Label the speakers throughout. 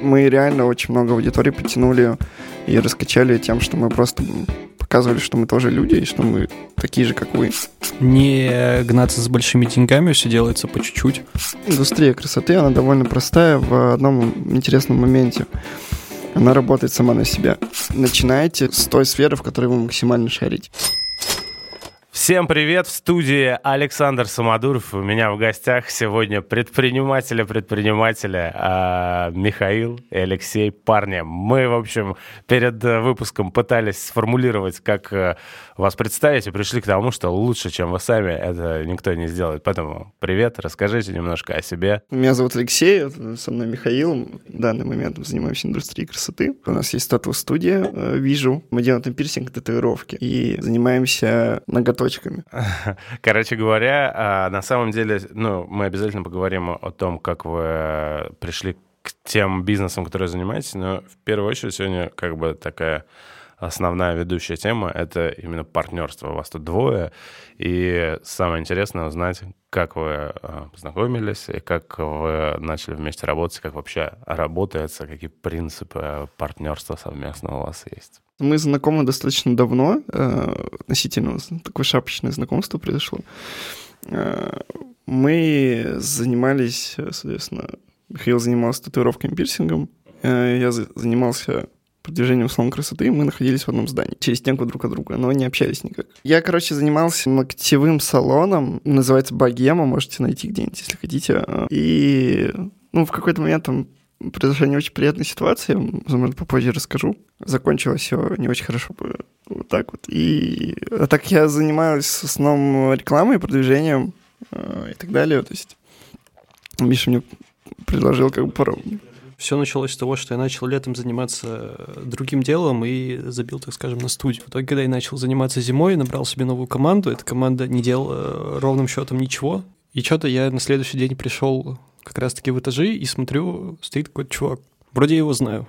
Speaker 1: Мы реально очень много аудитории потянули и раскачали тем, что мы просто показывали, что мы тоже люди, и что мы такие же, как вы.
Speaker 2: Не гнаться с большими деньгами, все делается по чуть-чуть.
Speaker 1: Индустрия красоты, она довольно простая в одном интересном моменте. Она работает сама на себя. Начинайте с той сферы, в которой вы максимально шарите.
Speaker 3: Всем привет! В студии Александр Самодуров. У меня в гостях сегодня предпринимателя-предпринимателя а, Михаил и Алексей Парня. Мы, в общем, перед э, выпуском пытались сформулировать, как э, вас представить, и пришли к тому, что лучше, чем вы сами, это никто не сделает. Поэтому привет, расскажите немножко о себе.
Speaker 1: Меня зовут Алексей, со мной Михаил. В данный момент мы занимаемся индустрией красоты. У нас есть тату-студия э, «Вижу». Мы делаем там пирсинг, татуировки и занимаемся ноготочками точками.
Speaker 3: Короче говоря, а, на самом деле, ну, мы обязательно поговорим о том, как вы пришли к тем бизнесам, которые занимаетесь, но в первую очередь сегодня как бы такая основная ведущая тема — это именно партнерство. У вас тут двое, и самое интересное узнать, как вы а, познакомились, и как вы начали вместе работать, как вообще работается, какие принципы партнерства совместно у вас есть.
Speaker 1: Мы знакомы достаточно давно, э, относительно такое шапочное знакомство произошло. Э, мы занимались, соответственно, Михаил занимался татуировками, пирсингом, э, я занимался продвижением салона красоты, мы находились в одном здании, через стенку друг от друга, но не общались никак. Я, короче, занимался ногтевым салоном, называется Богема, можете найти где-нибудь, если хотите. И ну, в какой-то момент там произошла не очень приятная ситуация, возможно, попозже расскажу. Закончилось все не очень хорошо, вот так вот. И а так я занимаюсь в основном рекламой, продвижением э, и так далее. То есть Миша мне предложил как бы пару...
Speaker 2: Все началось с того, что я начал летом заниматься другим делом и забил, так скажем, на студию. В итоге, когда я начал заниматься зимой, набрал себе новую команду. Эта команда не делала ровным счетом ничего. И что-то я на следующий день пришел как раз-таки в этажи и смотрю, стоит какой-то чувак. Вроде я его знаю,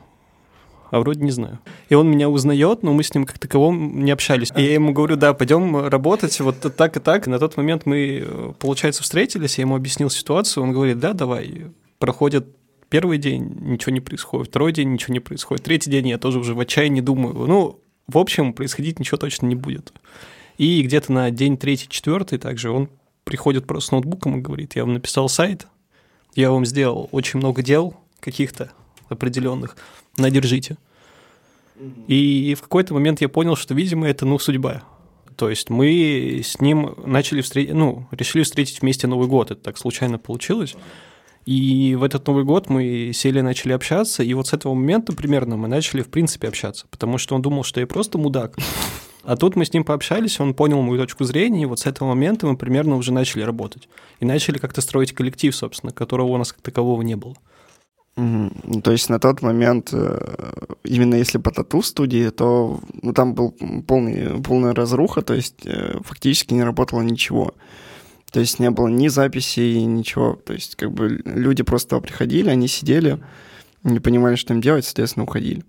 Speaker 2: а вроде не знаю. И он меня узнает, но мы с ним как таковом не общались. И я ему говорю, да, пойдем работать вот так и так. И на тот момент мы, получается, встретились, я ему объяснил ситуацию, он говорит, да, давай. Проходит первый день, ничего не происходит, второй день ничего не происходит, третий день я тоже уже в отчаянии думаю. Ну, в общем, происходить ничего точно не будет. И где-то на день третий, четвертый также он приходит просто с ноутбуком и говорит, я вам написал сайт, я вам сделал очень много дел каких-то определенных, надержите. И в какой-то момент я понял, что, видимо, это, ну, судьба. То есть мы с ним начали встретить, ну, решили встретить вместе Новый год. Это так случайно получилось. И в этот Новый год мы сели, начали общаться, и вот с этого момента примерно мы начали, в принципе, общаться, потому что он думал, что я просто мудак. А тут мы с ним пообщались, он понял мою точку зрения, и вот с этого момента мы примерно уже начали работать. И начали как-то строить коллектив, собственно, которого у нас как такового не было.
Speaker 1: Mm-hmm. То есть на тот момент, э, именно если по тату-студии, то ну, там был полный, полная разруха, то есть э, фактически не работало ничего. То есть не было ни записей, ничего. То есть как бы люди просто приходили, они сидели, не понимали, что им делать, соответственно, уходили.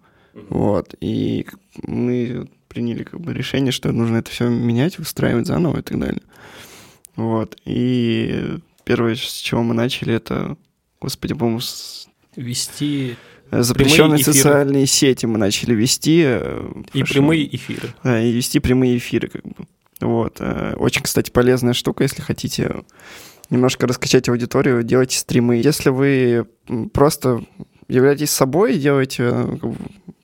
Speaker 1: Вот. И мы приняли как бы решение, что нужно это все менять, выстраивать заново и так далее. Вот. И первое, с чего мы начали, это, господи, по-моему, с...
Speaker 2: вести
Speaker 1: запрещенные социальные сети мы начали вести.
Speaker 2: Э, и прошу. прямые эфиры.
Speaker 1: Да, и вести прямые эфиры, как бы. Вот. Э, очень, кстати, полезная штука, если хотите немножко раскачать аудиторию, делайте стримы. Если вы просто являетесь собой и делаете э,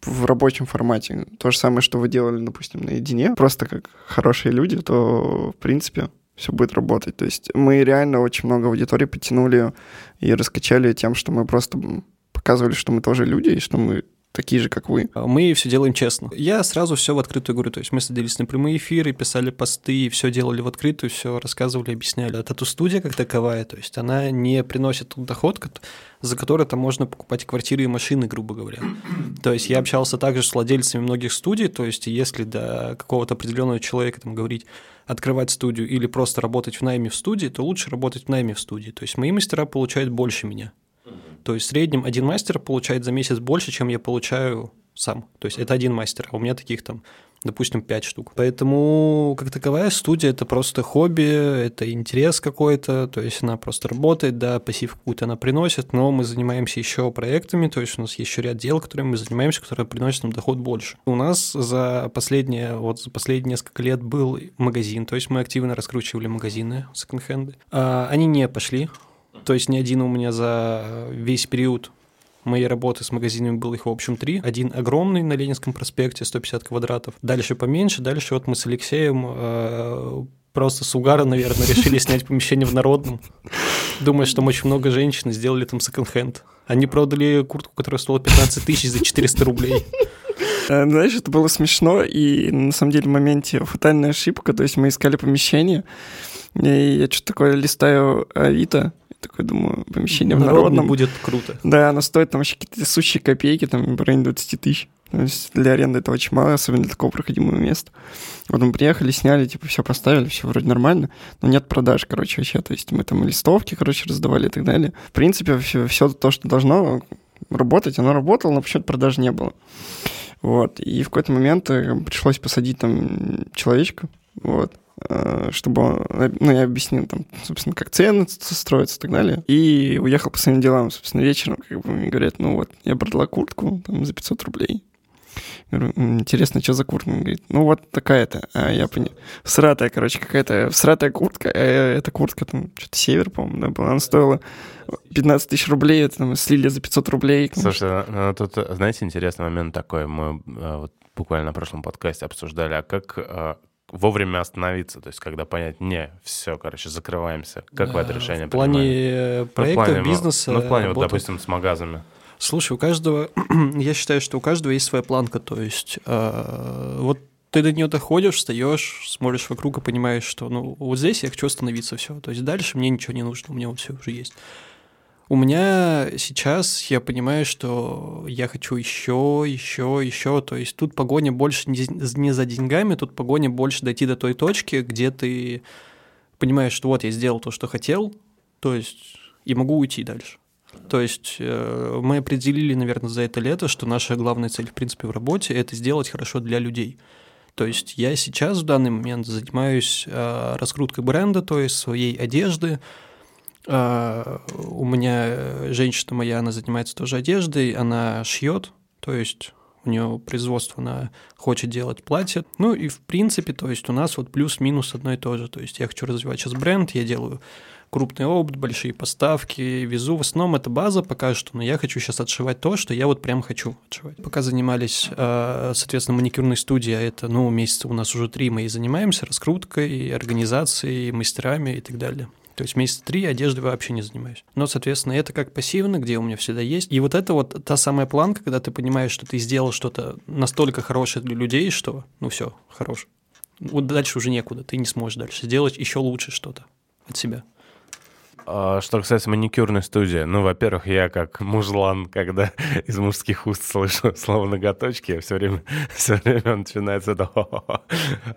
Speaker 1: в рабочем формате. То же самое, что вы делали, допустим, наедине, просто как хорошие люди, то, в принципе, все будет работать. То есть мы реально очень много аудитории потянули и раскачали тем, что мы просто показывали, что мы тоже люди, и что мы такие же, как вы.
Speaker 2: А мы все делаем честно. Я сразу все в открытую говорю. То есть мы садились на прямые эфиры, писали посты, все делали в открытую, все рассказывали, объясняли. А тату-студия как таковая, то есть она не приносит доход, за который там можно покупать квартиры и машины, грубо говоря. То есть я общался также с владельцами многих студий, то есть если до какого-то определенного человека там говорить, открывать студию или просто работать в найме в студии, то лучше работать в найме в студии. То есть мои мастера получают больше меня. То есть в среднем один мастер получает за месяц больше, чем я получаю сам. То есть это один мастер, а у меня таких там допустим, 5 штук. Поэтому, как таковая студия, это просто хобби, это интерес какой-то, то есть она просто работает, да, пассив какую-то она приносит, но мы занимаемся еще проектами, то есть у нас есть еще ряд дел, которыми мы занимаемся, которые приносят нам доход больше. У нас за последние, вот за последние несколько лет был магазин, то есть мы активно раскручивали магазины секонд-хенды. А, они не пошли, то есть ни один у меня за весь период моей работы с магазинами было их, в общем, три. Один огромный на Ленинском проспекте, 150 квадратов. Дальше поменьше. Дальше вот мы с Алексеем э, просто с угара, наверное, решили снять помещение в Народном. Думая, что очень много женщин сделали там секонд-хенд. Они продали куртку, которая стоила 15 тысяч за 400 рублей.
Speaker 1: Э, знаешь, это было смешно, и на самом деле в моменте фатальная ошибка, то есть мы искали помещение, и я что-то такое листаю Авито, такой думаю, помещение в народном.
Speaker 2: будет круто.
Speaker 1: Да, оно стоит там вообще какие-то сущие копейки, там в районе 20 тысяч. То есть для аренды это очень мало, особенно для такого проходимого места. Вот мы приехали, сняли, типа, все поставили, все вроде нормально, но нет продаж, короче, вообще. То есть мы там листовки, короче, раздавали и так далее. В принципе, все, все то, что должно работать, оно работало, но почему-то продаж не было. Вот. И в какой-то момент э, пришлось посадить там человечка, вот, Э, чтобы, ну, я объяснил там, собственно, как цены строятся и так далее. И уехал по своим делам, собственно, вечером, как бы мне говорят, ну вот, я продала куртку там за 500 рублей. Говорю, интересно, что за куртка? Он говорит, ну вот такая-то. А я понял. Всратая, короче, какая-то всратая куртка. А эта куртка там, что-то север, по-моему, да, была. Она стоила 15 тысяч рублей, это там слили за 500 рублей.
Speaker 3: Слушай, ну, тут, знаете, интересный момент такой. Мы э, вот буквально на прошлом подкасте обсуждали, а как, э, вовремя остановиться, то есть когда понять, не, все, короче, закрываемся. Как да, вы это решение
Speaker 2: В плане принимали? проекта, ну, в плане, бизнеса?
Speaker 3: Ну, в плане, вот, допустим, с магазами.
Speaker 2: Слушай, у каждого, я считаю, что у каждого есть своя планка, то есть э, вот ты до нее доходишь, встаешь, смотришь вокруг и понимаешь, что ну вот здесь я хочу остановиться, все, то есть дальше мне ничего не нужно, у меня вот все уже есть. У меня сейчас я понимаю, что я хочу еще, еще, еще. То есть тут погоня больше не за деньгами, тут погоня больше дойти до той точки, где ты понимаешь, что вот я сделал то, что хотел, то есть и могу уйти дальше. То есть э, мы определили, наверное, за это лето, что наша главная цель, в принципе, в работе – это сделать хорошо для людей. То есть я сейчас в данный момент занимаюсь э, раскруткой бренда, то есть своей одежды, у меня женщина моя, она занимается тоже одеждой, она шьет, то есть у нее производство, она хочет делать платье. Ну и в принципе, то есть у нас вот плюс-минус одно и то же. То есть я хочу развивать сейчас бренд, я делаю крупный опыт, большие поставки, везу. В основном это база пока что, но я хочу сейчас отшивать то, что я вот прям хочу отшивать. Пока занимались, а, соответственно, маникюрной студией, а это, ну, месяца у нас уже три мы и занимаемся, раскруткой, организацией, мастерами и так далее. То есть месяца три одеждой вообще не занимаюсь. Но, соответственно, это как пассивно, где у меня всегда есть. И вот это вот та самая планка, когда ты понимаешь, что ты сделал что-то настолько хорошее для людей, что, ну все, хорош. Вот дальше уже некуда, ты не сможешь дальше сделать еще лучше что-то от себя.
Speaker 3: А, что касается маникюрной студии, ну, во-первых, я как мужлан, когда из мужских уст слышу слово «ноготочки», я все время, все время начинается это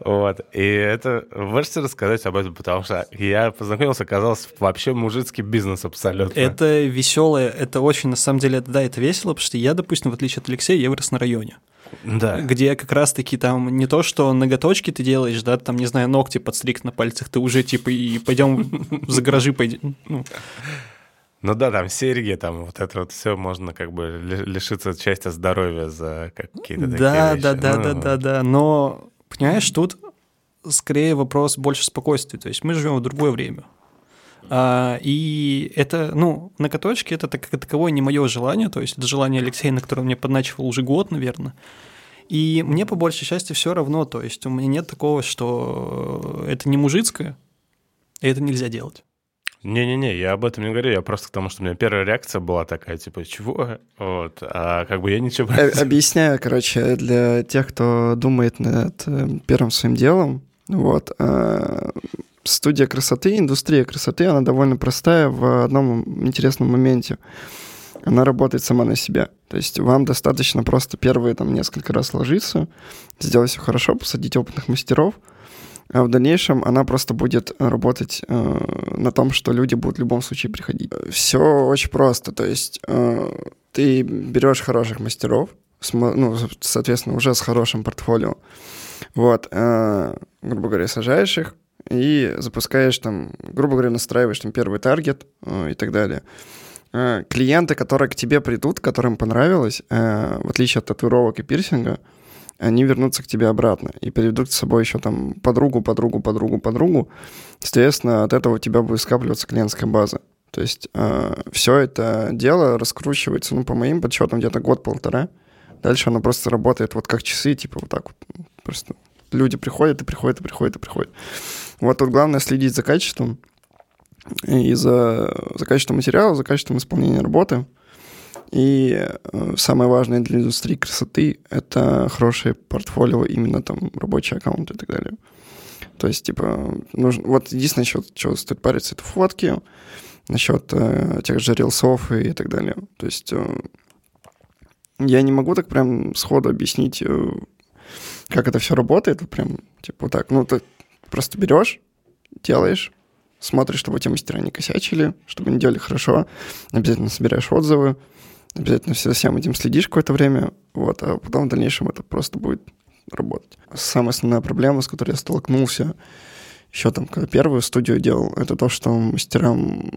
Speaker 3: вот. И это... Можете рассказать об этом, потому что я познакомился, оказался вообще мужицкий бизнес абсолютно.
Speaker 2: Это веселое, это очень, на самом деле, да, это весело, потому что я, допустим, в отличие от Алексея, я вырос на районе
Speaker 3: да.
Speaker 2: где как раз-таки там не то, что ноготочки ты делаешь, да, там, не знаю, ногти подстриг на пальцах, ты уже типа и пойдем за гаражи пойдем. Ну.
Speaker 3: ну да, там серьги, там вот это вот все можно как бы лишиться части здоровья за какие-то
Speaker 2: да,
Speaker 3: такие
Speaker 2: да,
Speaker 3: вещи.
Speaker 2: Да, ну, да, да, да, но понимаешь, тут скорее вопрос больше спокойствия, то есть мы живем в другое время. А, и это, ну, ноготочки это так, таковое не мое желание, то есть это желание Алексея, на которое мне подначивал уже год, наверное. И мне по большей части все равно, то есть у меня нет такого, что это не мужицкое, и это нельзя делать.
Speaker 3: Не-не-не, я об этом не говорю, я просто к тому, что у меня первая реакция была такая, типа, чего? Вот, а как бы я ничего...
Speaker 1: Объясняю, короче, для тех, кто думает над э, первым своим делом, вот, а, студия красоты, индустрия красоты, она довольно простая в одном интересном моменте. Она работает сама на себя. То есть вам достаточно просто первые там несколько раз ложиться, сделать все хорошо, посадить опытных мастеров, а в дальнейшем она просто будет работать э, на том, что люди будут в любом случае приходить. Все очень просто. То есть э, ты берешь хороших мастеров, с, ну, соответственно, уже с хорошим портфолио, Вот, э, грубо говоря, сажаешь их и запускаешь там, грубо говоря, настраиваешь там первый таргет э, и так далее. Э, клиенты, которые к тебе придут, которым понравилось, э, в отличие от татуировок и пирсинга, они вернутся к тебе обратно и приведут с собой еще там подругу, подругу, подругу, подругу. Соответственно, от этого у тебя будет скапливаться клиентская база. То есть э, все это дело раскручивается, ну, по моим подсчетам, где-то год-полтора. Дальше оно просто работает вот как часы, типа вот так вот. Просто люди приходят и приходят и приходят и приходят. Вот тут главное следить за качеством и за, за качеством материала, за качеством исполнения работы. И э, самое важное для индустрии красоты — это хорошее портфолио, именно там рабочие аккаунты и так далее. То есть, типа, нужно... Вот единственное, что, что стоит париться, это фотки, насчет э, тех же рилсов и так далее. То есть э, я не могу так прям сходу объяснить, э, как это все работает, прям, типа, так. Ну, ты просто берешь, делаешь, смотришь, чтобы эти мастера не косячили, чтобы они делали хорошо, обязательно собираешь отзывы, обязательно за всем этим следишь какое-то время, вот, а потом в дальнейшем это просто будет работать. Самая основная проблема, с которой я столкнулся еще там, когда первую студию делал, это то, что мастерам,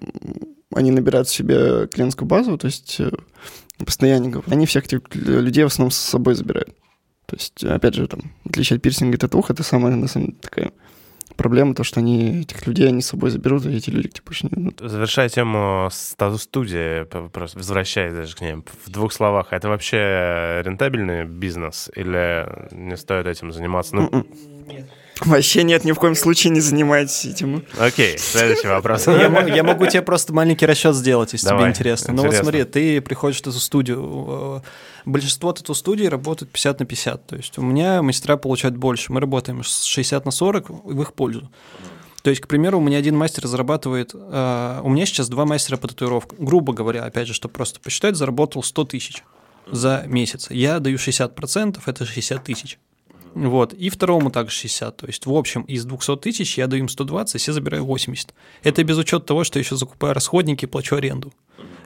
Speaker 1: они набирают себе клиентскую базу, то есть э, постоянников, они всех этих людей в основном с собой забирают. То есть, опять же, там, в отличие от пирсинга и татух, это самая, на самом деле, такая Проблема то, что они этих людей они с собой заберут, и эти люди типа не идут.
Speaker 3: Завершая тему статус-студии, просто возвращаясь даже к ним, в двух словах, это вообще рентабельный бизнес или не стоит этим заниматься? Ну,
Speaker 1: м-м. Нет. Вообще нет, ни в коем случае не занимайтесь этим.
Speaker 3: Окей, следующий вопрос.
Speaker 2: Я, могу тебе просто маленький расчет сделать, если тебе интересно. Ну вот смотри, ты приходишь в эту студию. Большинство тату-студий работают 50 на 50. То есть у меня мастера получают больше. Мы работаем с 60 на 40 в их пользу. То есть, к примеру, у меня один мастер зарабатывает... Э, у меня сейчас два мастера по татуировкам. Грубо говоря, опять же, чтобы просто посчитать, заработал 100 тысяч за месяц. Я даю 60%, это 60 тысяч. Вот. И второму также 60. То есть, в общем, из 200 тысяч я даю им 120, все забираю 80. Это без учета того, что еще закупаю расходники и плачу аренду.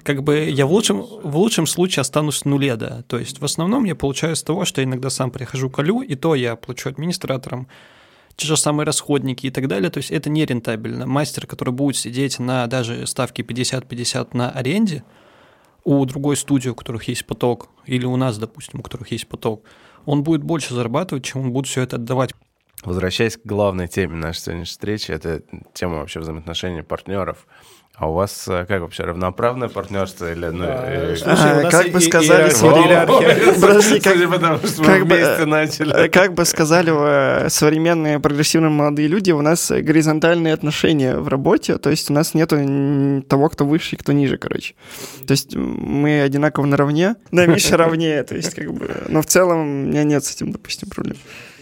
Speaker 2: Как бы я в лучшем, в лучшем случае останусь в нуле, да. То есть, в основном я получаю с того, что я иногда сам прихожу колю, и то я плачу администраторам, те же самые расходники и так далее, то есть это не рентабельно. Мастер, который будет сидеть на даже ставке 50-50 на аренде, у другой студии, у которых есть поток, или у нас, допустим, у которых есть поток, он будет больше зарабатывать, чем он будет все это отдавать.
Speaker 3: Возвращаясь к главной теме нашей сегодняшней встречи, это тема вообще взаимоотношений партнеров. А у вас э, как вообще равноправное партнерство или ну,
Speaker 1: а, слушай, а, как бы сказали Подожди, как, бы, начали. Э, как бы сказали современные прогрессивные молодые люди, у нас горизонтальные отношения в работе, то есть у нас нету того, кто выше и кто ниже, короче. То есть мы одинаково наравне, да, Миша равнее, то есть как бы, но в целом у меня нет с этим, допустим, проблем.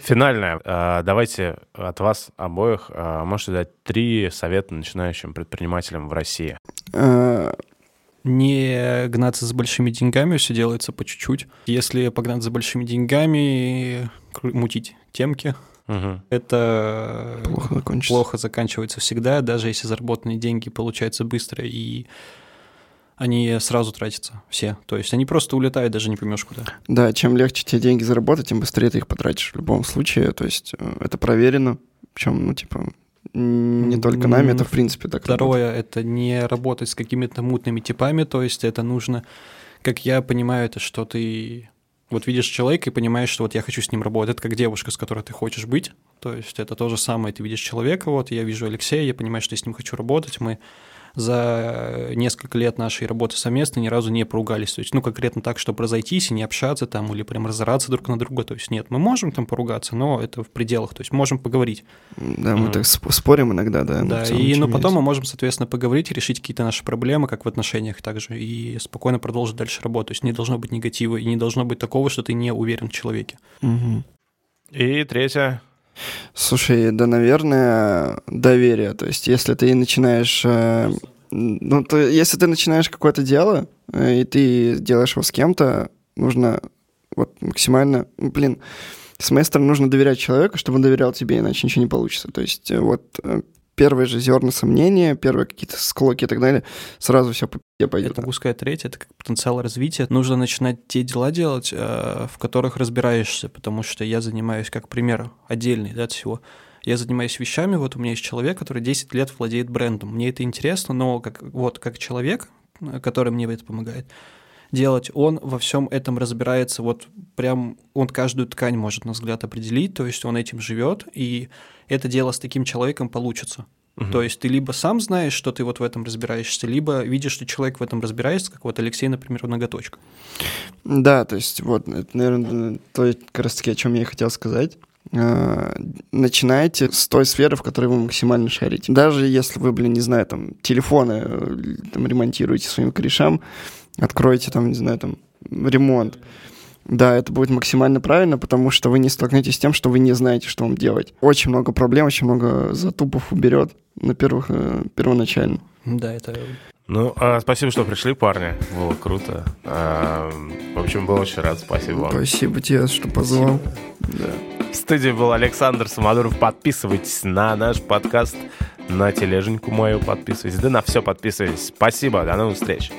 Speaker 3: Финальное. А, давайте от вас обоих а, можете дать три совета начинающим предпринимателям в России. А,
Speaker 2: не гнаться за большими деньгами, все делается по чуть-чуть. Если погнаться за большими деньгами, мутить темки, угу. это плохо, плохо заканчивается всегда, даже если заработанные деньги получаются быстро и они сразу тратятся, все. То есть они просто улетают, даже не поймешь куда.
Speaker 1: Да, чем легче тебе деньги заработать, тем быстрее ты их потратишь в любом случае. То есть э, это проверено. Причем, ну, типа, не только нами, это в принципе так
Speaker 2: Второе, работает. это не работать с какими-то мутными типами, то есть это нужно, как я понимаю, это что ты вот видишь человека и понимаешь, что вот я хочу с ним работать, это как девушка, с которой ты хочешь быть, то есть это то же самое, ты видишь человека, вот я вижу Алексея, я понимаю, что я с ним хочу работать, мы за несколько лет нашей работы совместно ни разу не поругались. То есть, ну, конкретно так, чтобы разойтись и не общаться там или прям разораться друг на друга. То есть, нет, мы можем там поругаться, но это в пределах. То есть, можем поговорить.
Speaker 1: Да, мы mm. так спорим иногда, да.
Speaker 2: Да, и ну, потом мы можем, соответственно, поговорить, решить какие-то наши проблемы, как в отношениях также, и спокойно продолжить дальше работу. То есть, не должно быть негатива, и не должно быть такого, что ты не уверен в человеке.
Speaker 1: Угу.
Speaker 3: И третье,
Speaker 1: Слушай, да, наверное, доверие. То есть, если ты начинаешь... Э, ну, то, если ты начинаешь какое-то дело, э, и ты делаешь его с кем-то, нужно вот максимально... Ну, блин, с моей стороны нужно доверять человеку, чтобы он доверял тебе, иначе ничего не получится. То есть, э, вот первые же зерна сомнения, первые какие-то склоки и так далее, сразу все по пи***е пойдет.
Speaker 2: Это сказать третье, это как потенциал развития. Нужно начинать те дела делать, э, в которых разбираешься, потому что я занимаюсь, как пример отдельный да, от всего, я занимаюсь вещами, вот у меня есть человек, который 10 лет владеет брендом. Мне это интересно, но как, вот как человек, который мне это помогает, делать, он во всем этом разбирается, вот прям он каждую ткань может на взгляд определить, то есть он этим живет, и это дело с таким человеком получится. Угу. То есть ты либо сам знаешь, что ты вот в этом разбираешься, либо видишь, что человек в этом разбирается, как вот Алексей, например, ноготочка.
Speaker 1: Да, то есть вот, это, наверное, то как раз таки, о чем я и хотел сказать. А, начинайте с той сферы, в которой вы максимально шарите. Даже если вы, блин, не знаю, там, телефоны э, там, ремонтируете своим корешам, откройте там, не знаю, там, ремонт. Да, это будет максимально правильно, потому что вы не столкнетесь с тем, что вы не знаете, что вам делать. Очень много проблем, очень много затупов уберет на первых, э, первоначально.
Speaker 2: Да, это...
Speaker 3: Ну, а, спасибо, что пришли, парни. Было круто. А, в общем, был очень рад. Спасибо вам.
Speaker 1: Спасибо тебе, что позвал.
Speaker 3: Да. В студии был Александр Самодуров. Подписывайтесь на наш подкаст, на тележеньку мою подписывайтесь. Да на все подписывайтесь. Спасибо, до новых встреч.